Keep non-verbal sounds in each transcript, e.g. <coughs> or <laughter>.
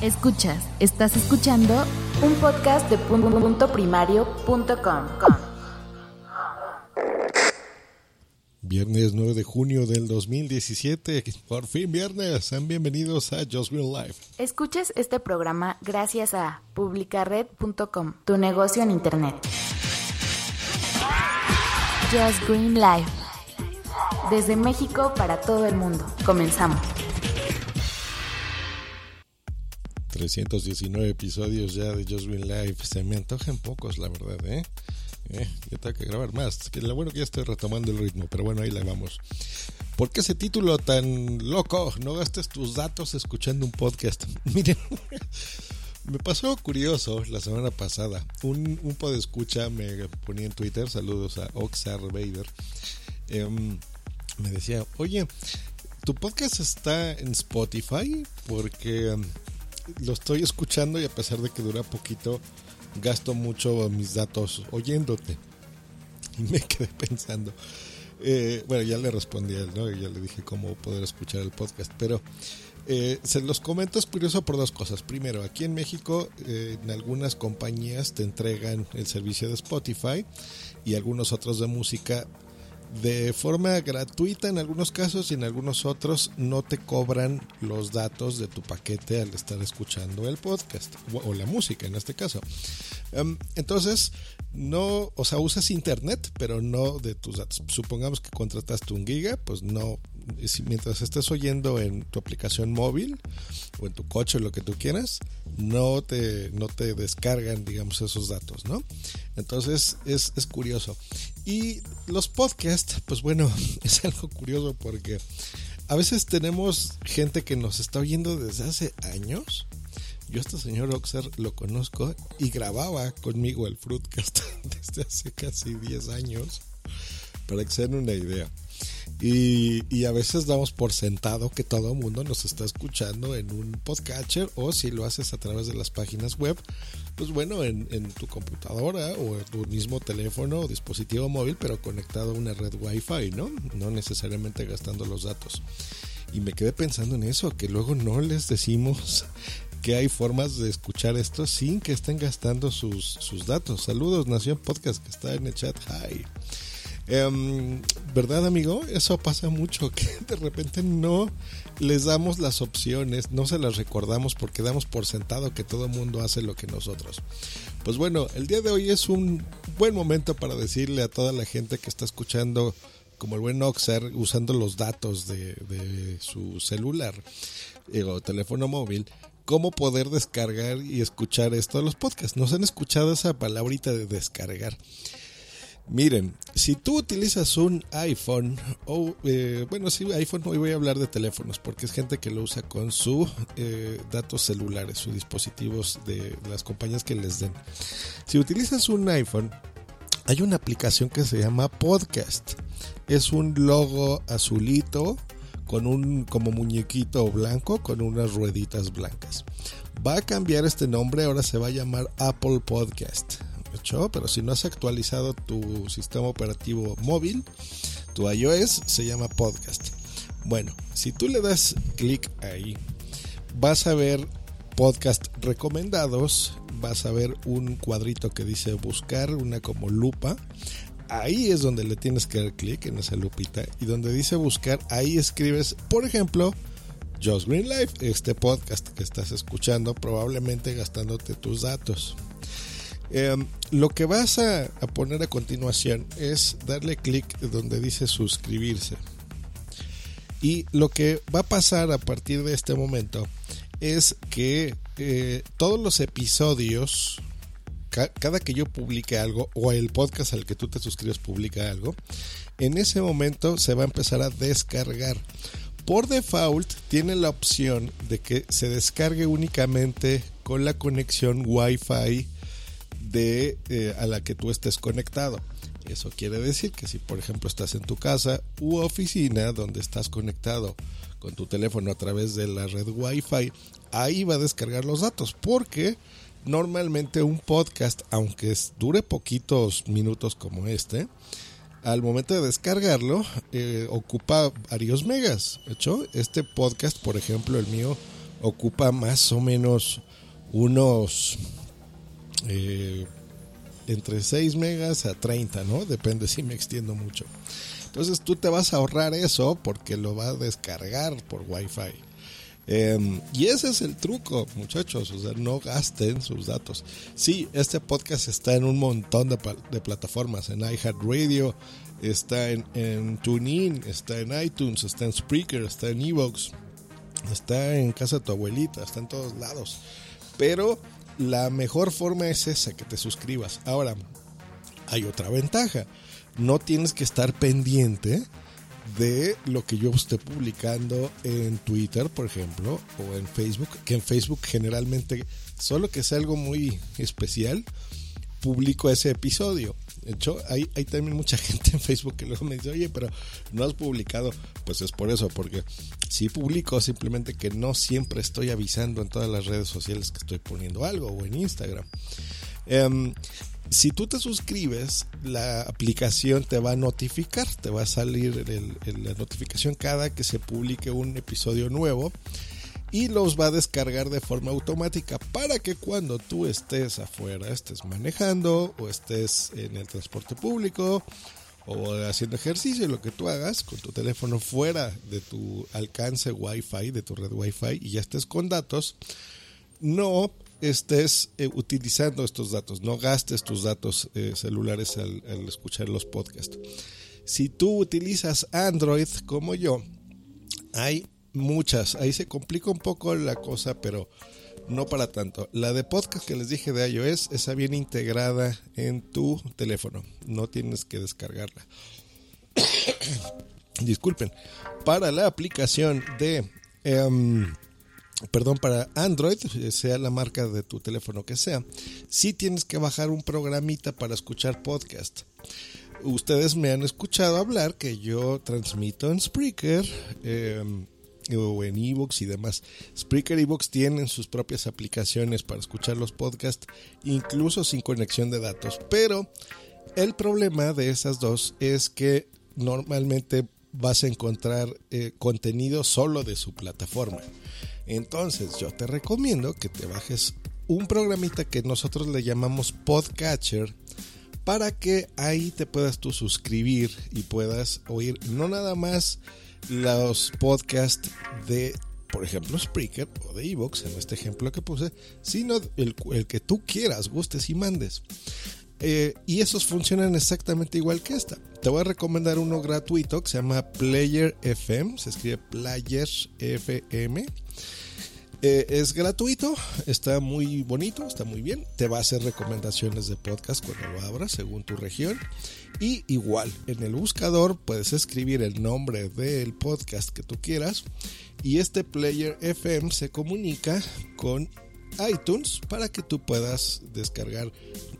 Escuchas, estás escuchando un podcast de punto primario.com. Viernes 9 de junio del 2017, por fin viernes, sean bienvenidos a Just Green Life. Escuches este programa gracias a publicared.com, tu negocio en internet. Just Green Life. Desde México para todo el mundo. Comenzamos. 319 episodios ya de Just Green Life. Se me antojan pocos, la verdad, ¿eh? Eh, ya tengo que grabar más. Que lo bueno que ya estoy retomando el ritmo, pero bueno, ahí la vamos. ¿Por qué ese título tan loco? No gastes tus datos escuchando un podcast. <laughs> Miren, me pasó curioso la semana pasada. Un, un podescucha me ponía en Twitter, saludos a Oxar Vader. Em, me decía, oye, ¿tu podcast está en Spotify? Porque em, lo estoy escuchando y a pesar de que dura poquito, gasto mucho mis datos oyéndote. Y <laughs> me quedé pensando. Eh, bueno, ya le respondí a él, ¿no? Y ya le dije cómo poder escuchar el podcast. Pero eh, se los comento, es curioso por dos cosas. Primero, aquí en México, eh, en algunas compañías te entregan el servicio de Spotify y algunos otros de música de forma gratuita en algunos casos y en algunos otros no te cobran los datos de tu paquete al estar escuchando el podcast o, la música en este caso. Um, entonces, no, o sea, usas internet, pero no de tus datos. Supongamos que contrataste un giga, pues no, mientras estés oyendo en tu aplicación móvil o en tu coche o lo que tú quieras, no te, no te descargan, digamos, esos datos, ¿no? Entonces es, es curioso. Y los podcasts, pues bueno, <laughs> es algo curioso porque a veces tenemos gente que nos está oyendo desde hace años. Yo este señor Oxer lo conozco y grababa conmigo el Fruitcast <laughs> desde hace casi 10 años, para que se den una idea. Y, a veces damos por sentado que todo el mundo nos está escuchando en un podcatcher o si lo haces a través de las páginas web, pues bueno, en, tu computadora o en tu mismo teléfono o dispositivo móvil, pero conectado a una red Wi-Fi, ¿no? No necesariamente gastando los datos. Y me quedé pensando en eso, que luego no les decimos <laughs> que hay formas de escuchar esto sin que estén gastando sus, sus datos. Saludos, Nación Podcast, que está en el chat. Hi. Em, ¿Verdad, amigo? Eso pasa mucho, <laughs> que de repente no les damos las opciones, no se las recordamos porque damos por sentado que todo el mundo hace lo que nosotros. Pues bueno, el día de hoy es un buen momento para decirle a toda la gente que está escuchando, como el buen Oxer, usando los datos de, su celular o teléfono móvil, cómo poder descargar y escuchar esto de los podcasts. ¿Nos han escuchado esa palabrita de descargar? Miren, si tú utilizas un iPhone o, eh, bueno, sí, iPhone, hoy voy a hablar de teléfonos porque es gente que lo usa con sus eh, datos celulares, sus dispositivos de, las compañías que les den. Si utilizas un iPhone, hay una aplicación que se llama Podcast. Es un logo azulito con un como muñequito blanco con unas rueditas blancas. Va a cambiar este nombre, ahora se va a llamar Apple Podcast pero si no has actualizado tu sistema operativo móvil, tu iOS se llama podcast. Bueno, si tú le das clic ahí, vas a ver podcast recomendados, vas a ver un cuadrito que dice buscar, una como lupa. Ahí es donde le tienes que dar clic en esa lupita y donde dice buscar, ahí escribes, por ejemplo, Just Green Life, este podcast que estás escuchando, probablemente gastándote tus datos. Em, lo que vas a, poner a continuación es darle clic donde dice suscribirse. Y lo que va a pasar a partir de este momento es que eh, todos los episodios, cada que yo publique algo o el podcast al que tú te suscribes publica algo, en ese momento se va a empezar a descargar. Por default tiene la opción de que se descargue únicamente con la conexión Wi-Fi de eh, a la que tú estés conectado. Eso quiere decir que si por ejemplo estás en tu casa u oficina donde estás conectado con tu teléfono a través de la red Wi-Fi, ahí va a descargar los datos porque normalmente un podcast, aunque dure poquitos minutos como este, al momento de descargarlo eh, ocupa varios megas. De hecho, este podcast, por ejemplo, el mío ocupa más o menos unos eh, entre 6 megas a 30, ¿no? Depende si me extiendo mucho. Entonces tú te vas a ahorrar eso porque lo va a descargar por Wi-Fi. Em, y ese es el truco, muchachos. O sea, no gasten sus datos. Sí, este podcast está en un montón de, plataformas. En iHeartRadio, está en, en TuneIn, está en iTunes, está en Spreaker, está en Evox, está en casa de tu abuelita, está en todos lados. Pero la mejor forma es esa, que te suscribas. Ahora, hay otra ventaja. No tienes que estar pendiente de lo que yo esté publicando en Twitter, por ejemplo, o en Facebook, que en Facebook generalmente, solo que sea algo muy especial, publico ese episodio. De hecho, hay, hay también mucha <laughs> gente en Facebook que luego me dice, oye, pero no has publicado. Pues es por eso, porque si publico, simplemente que no siempre estoy avisando en todas las redes sociales que estoy poniendo algo o en Instagram. Em, si tú te suscribes, la aplicación te va a notificar, te va a salir la notificación cada que se publique un episodio nuevo y los va a descargar de forma automática para que cuando tú estés afuera, estés manejando o estés en el transporte público o haciendo ejercicio, lo que tú hagas con tu teléfono fuera de tu alcance Wi-Fi, de tu red Wi-Fi y ya estés con datos, no estés eh, utilizando estos datos, no gastes tus datos eh, celulares al, al escuchar los podcasts. Si tú utilizas Android como yo, hay muchas. Ahí se complica un poco la cosa, pero no para tanto. La de podcast que les dije de iOS, esa viene integrada en tu teléfono. No tienes que descargarla. <coughs> Disculpen. Para la aplicación de... Em, perdón, para Android, sea la marca de tu teléfono que sea, sí tienes que bajar un programita para escuchar podcast. Ustedes me han escuchado hablar que yo transmito en Spreaker. Eh, o en ebooks y demás. Spreaker y tienen sus propias aplicaciones para escuchar los podcasts, incluso sin conexión de datos. Pero el problema de esas dos es que normalmente vas a encontrar eh, contenido solo de su plataforma. Entonces yo te recomiendo que te bajes un programita que nosotros le llamamos Podcatcher para que ahí te puedas tú suscribir y puedas oír no nada más los podcasts de, por ejemplo, Spreaker o de Evox, en este ejemplo que puse, sino el, que tú quieras, gustes y mandes. Eh, y esos funcionan exactamente igual que esta. Te voy a recomendar uno gratuito que se llama Player FM, se escribe Player FM. Eh, es gratuito, está muy bonito, está muy bien. Te va a hacer recomendaciones de podcast cuando lo abras según tu región. Y igual, en el buscador puedes escribir el nombre del podcast que tú quieras. Y este Player FM se comunica con iTunes para que tú puedas descargar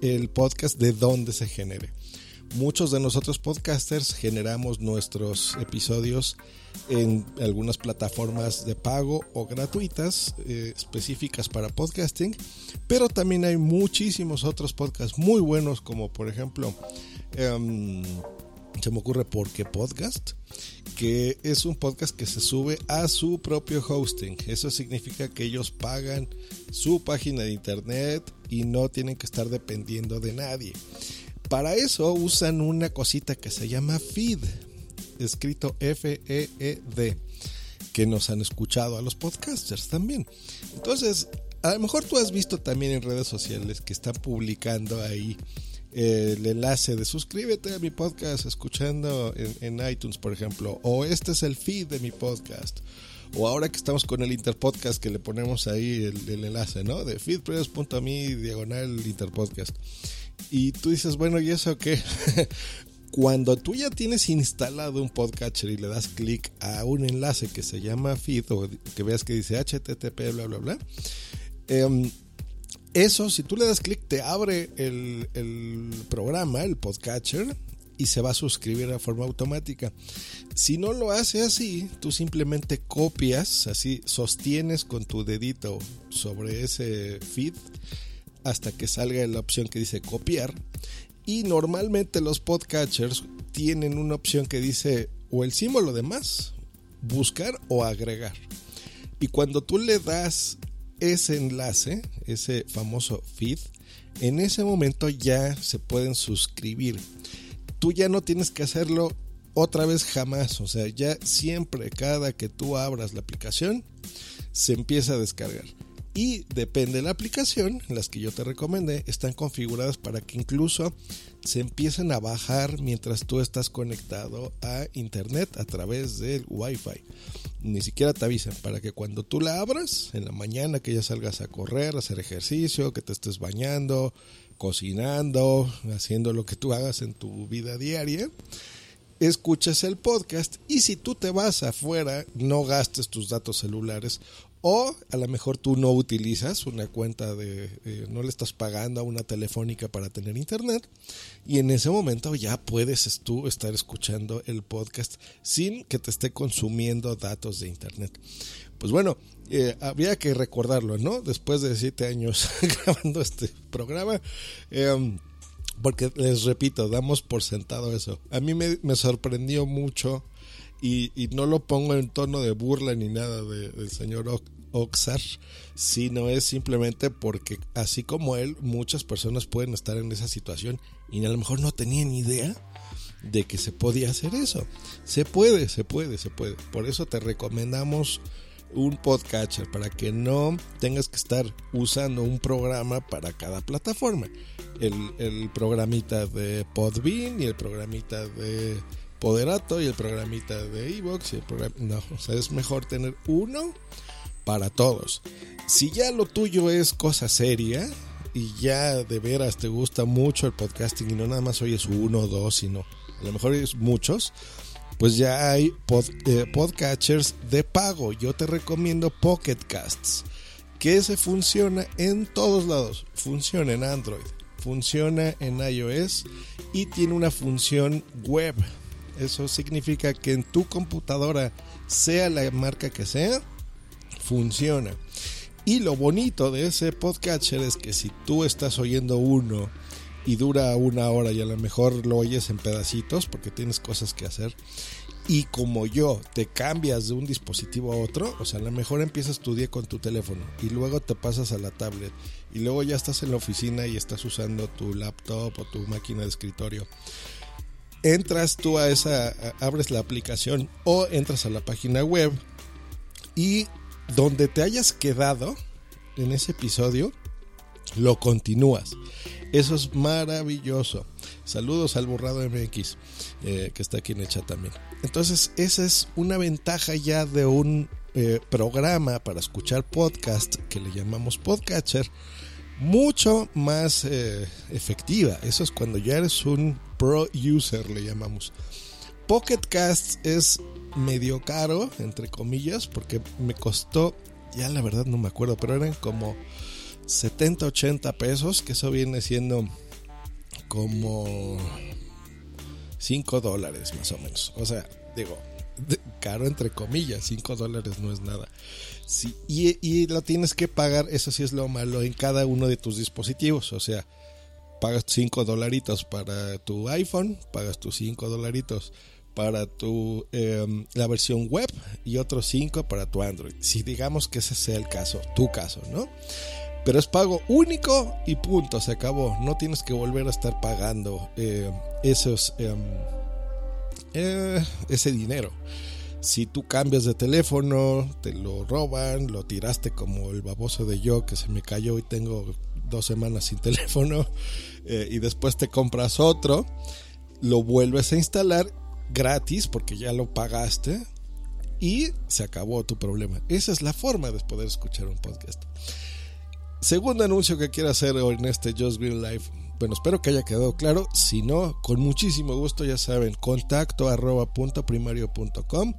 el podcast de donde se genere. Muchos de nosotros podcasters generamos nuestros episodios en algunas plataformas de pago o gratuitas eh, específicas para podcasting, pero también hay muchísimos otros podcasts muy buenos como por ejemplo em, se me ocurre porque podcast que es un podcast que se sube a su propio hosting. Eso significa que ellos pagan su página de internet y no tienen que estar dependiendo de nadie para eso usan una cosita que se llama feed, escrito F-E-E-D, que nos han escuchado a los podcasters también. Entonces, a lo mejor tú has visto también en redes sociales que están publicando ahí eh, el enlace de suscríbete a mi podcast escuchando en, iTunes, por ejemplo, o este es el feed de mi podcast. O ahora que estamos con el Interpodcast que le ponemos ahí el, el enlace, ¿no? De feedpress.me diagonal Interpodcast. Y tú dices, bueno, ¿y eso qué? <laughs> Cuando tú ya tienes instalado un podcatcher y le das clic a un enlace que se llama feed o que veas que dice HTTP, bla, bla, bla, em, eso, si tú le das clic, te abre el, el programa, el podcatcher, y se va a suscribir de forma automática. Si no lo hace así, tú simplemente copias, así sostienes con tu dedito sobre ese feed hasta que salga la opción que dice copiar. Y normalmente los podcatchers tienen una opción que dice o el símbolo de más, buscar o agregar. Y cuando tú le das ese enlace, ese famoso feed, en ese momento ya se pueden suscribir. Tú ya no tienes que hacerlo otra vez jamás, o sea, ya siempre, cada que tú abras la aplicación, se empieza a descargar. Y depende de la aplicación, las que yo te recomendé, están configuradas para que incluso se empiecen a bajar mientras tú estás conectado a internet a través del wifi. Ni siquiera te avisan para que cuando tú la abras en la mañana que ya salgas a correr, a hacer ejercicio, que te estés bañando, cocinando, haciendo lo que tú hagas en tu vida diaria, escuches el podcast y si tú te vas afuera, no gastes tus datos celulares o a lo mejor tú no utilizas una cuenta de, eh, no le estás pagando a una telefónica para tener internet y en ese momento ya puedes tú estar escuchando el podcast sin que te esté consumiendo datos de internet. Pues bueno, eh, habría que recordarlo, ¿no? Después de siete años <laughs> grabando este programa. Em, porque les repito, damos por sentado eso. A mí me, sorprendió mucho y, no lo pongo en tono de burla ni nada del señor Oxar, sino es simplemente porque así como él, muchas personas pueden estar en esa situación y a lo mejor no tenían idea de que se podía hacer eso. Se puede, se puede, se puede. Por eso te recomendamos un podcatcher para que no tengas que estar usando un programa para cada plataforma. El, el programita de Podbean y el programita de Poderato y el programita de Evox. No, o sea, es mejor tener uno para todos. Si ya lo tuyo es cosa seria y ya de veras te gusta mucho el podcasting y no nada más oyes uno o dos, sino a lo mejor es muchos, pues ya hay eh, podcatchers de pago. Yo te recomiendo Pocket Casts, que ese funciona en todos lados. Funciona en Android, funciona en iOS y tiene una función web. Eso significa que en tu computadora, sea la marca que sea, funciona. Y lo bonito de ese podcatcher es que si tú estás oyendo uno y dura una hora y a lo mejor lo oyes en pedacitos porque tienes cosas que hacer, y como yo te cambias de un dispositivo a otro, o sea, a lo mejor empiezas tu día con tu teléfono y luego te pasas a la tablet y luego ya estás en la oficina y estás usando tu laptop o tu máquina de escritorio. Entras tú a esa, abres la aplicación o entras a la página web y donde te hayas quedado en ese episodio, lo continúas. Eso es maravilloso. Saludos al Borrado MX, eh, que está aquí en el chat también. Entonces, esa es una ventaja ya de un eh, programa para escuchar podcast que le llamamos Podcatcher, mucho más eh, efectiva. Eso es cuando ya eres un pro user, le llamamos. Pocket Cast es medio caro, entre comillas, porque me costó, ya la verdad no me acuerdo, pero eran como 70, 80 pesos, que eso viene siendo como 5 dólares más o menos. O sea, digo, caro entre comillas, 5 dólares no es nada. Sí, y, y, lo tienes que pagar, eso sí es lo malo, en cada uno de tus dispositivos. O sea, pagas 5 dolaritos para tu iPhone, pagas tus 5 dolaritos para tu em, la versión web y otros 5 para tu Android. Si digamos que ese sea el caso, tu caso, ¿no? Pero es pago único y punto, se acabó. No tienes que volver a estar pagando eh, esos, em, eh, ese dinero. Si tú cambias de teléfono, te lo roban, lo tiraste como el baboso de yo que se me cayó y tengo dos semanas sin <laughs> teléfono eh, y después te compras otro, lo vuelves a instalar gratis porque ya lo pagaste y se acabó tu problema. Esa es la forma de poder escuchar un podcast. Segundo anuncio que quiero hacer hoy en este Just Green Life. Bueno, espero que haya quedado claro. Si no, con muchísimo gusto, ya saben, contacto arroba punto primario punto com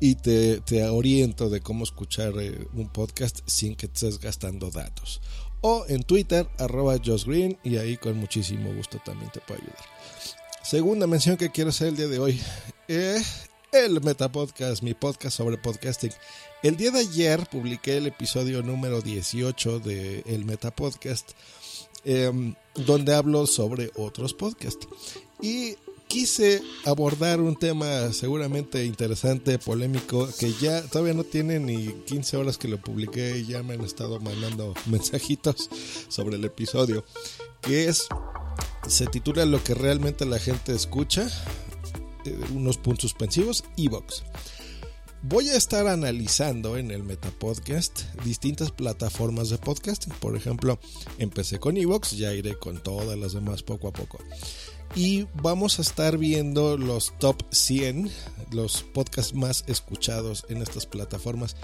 y te, te, oriento de cómo escuchar eh, un podcast sin que estés gastando datos. O en Twitter, arroba Just Green, y ahí con muchísimo gusto también te puedo ayudar. Segunda mención que quiero hacer el día de hoy. Eh, el Metapodcast, mi podcast sobre podcasting. El día de ayer publiqué el episodio número 18 de El Metapodcast, eh, donde hablo sobre otros podcasts. Y quise abordar un tema seguramente interesante, polémico, que ya todavía no tiene ni 15 horas que lo publiqué y ya me han estado mandando mensajitos sobre el episodio, que es, se titula Lo que realmente la gente escucha, eh, unos puntos suspensivos, Evox. Voy a estar analizando en el Metapodcast distintas plataformas de podcasting. Por ejemplo, empecé con Evox, ya iré con todas las demás poco a poco. Y vamos a estar viendo los top 100, los podcasts más escuchados en estas plataformas.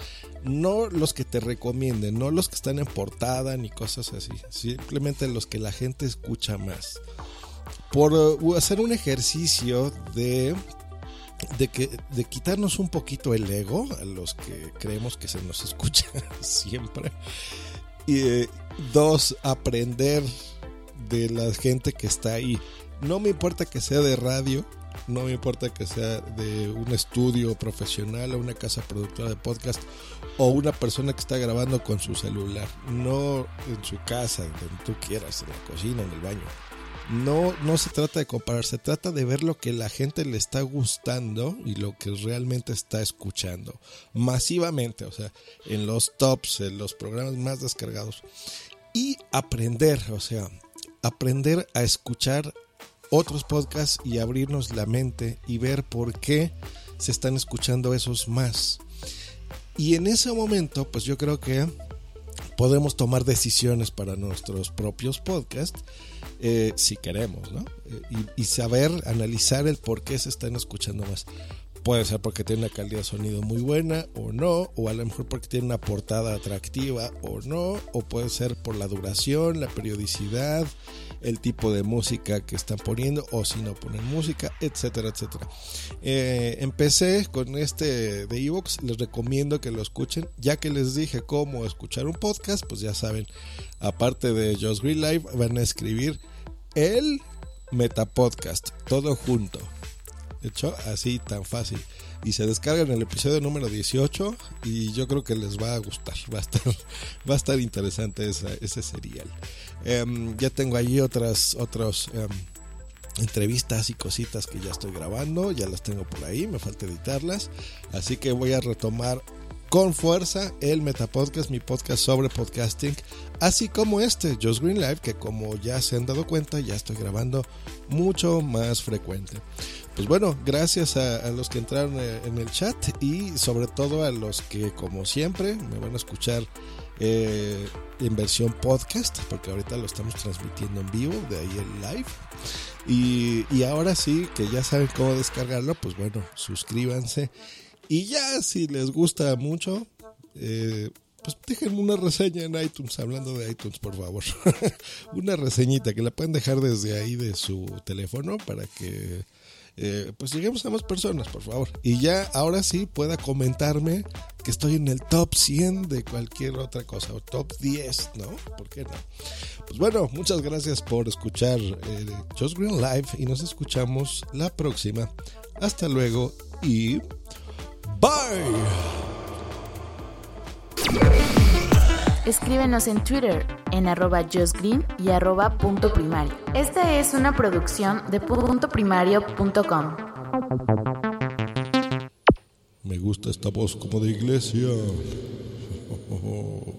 No los que te recomienden, no los que están en portada ni cosas así. Simplemente los que la gente escucha más. Por uh, hacer un ejercicio de de que de quitarnos un poquito el ego a los que creemos que se nos <laughs> escucha siempre y eh, dos aprender de la gente que está ahí no me importa que sea de radio no me importa que sea de un estudio profesional o una casa productora de podcast o una persona que está grabando con su celular no en su casa donde tú quieras en la cocina en el baño no, no se trata de comparar, se trata de ver lo que la gente le está gustando y lo que realmente está escuchando masivamente, o sea, en los tops, en los programas más descargados. Y aprender, o sea, aprender a escuchar otros podcasts y abrirnos la mente y ver por qué se están escuchando esos más. Y en ese momento, pues yo creo que podemos tomar decisiones para nuestros propios podcasts eh, si queremos, ¿no? Eh, y, saber analizar el por qué se están escuchando más. Puede ser porque tiene una calidad de sonido muy buena o no, o a lo mejor porque tiene una portada atractiva o no, o puede ser por la duración, la periodicidad, el tipo de música que están poniendo o si no ponen música, etcétera, etcétera. Eh, empecé con este de Evox, les recomiendo que lo escuchen, ya que les dije cómo escuchar un podcast, pues ya saben, aparte de Just Green Live, van a escribir el Metapodcast, todo junto. Hecho, así tan fácil. Y se descargan el episodio número 18 y yo creo que les va a gustar. Va a estar, <laughs> va a estar interesante ese serial. Em, ya tengo allí otras, em, entrevistas y cositas que ya estoy grabando. Ya las tengo por ahí, me falta editarlas. Así que voy a retomar con fuerza el Metapodcast, mi podcast sobre podcasting, así como este, Just Green Live, que como ya se han dado cuenta, ya estoy grabando mucho más frecuente. Pues bueno, gracias a, los que entraron eh, en el chat y sobre todo a los que como siempre me van a escuchar eh, en versión podcast, porque ahorita lo estamos transmitiendo en vivo, de ahí el live. Y, y ahora sí, que ya saben cómo descargarlo, pues bueno, suscríbanse y ya si les gusta mucho, eh, pues déjenme una reseña en iTunes, hablando de iTunes, por favor. <laughs> una reseñita que la pueden dejar desde ahí de su teléfono para que eh, pues lleguemos a más personas, por favor. Y ya ahora sí pueda comentarme que estoy en el top 100 de cualquier otra cosa, o top 10, ¿no? ¿Por qué no? Pues bueno, muchas gracias por escuchar eh, Just Green Live y nos escuchamos la próxima. Hasta luego y... Bye. Escríbenos en Twitter en arroba justgreen y arroba punto primario. Esta es una producción de puntoprimario.com. Me gusta esta voz como de iglesia. <laughs>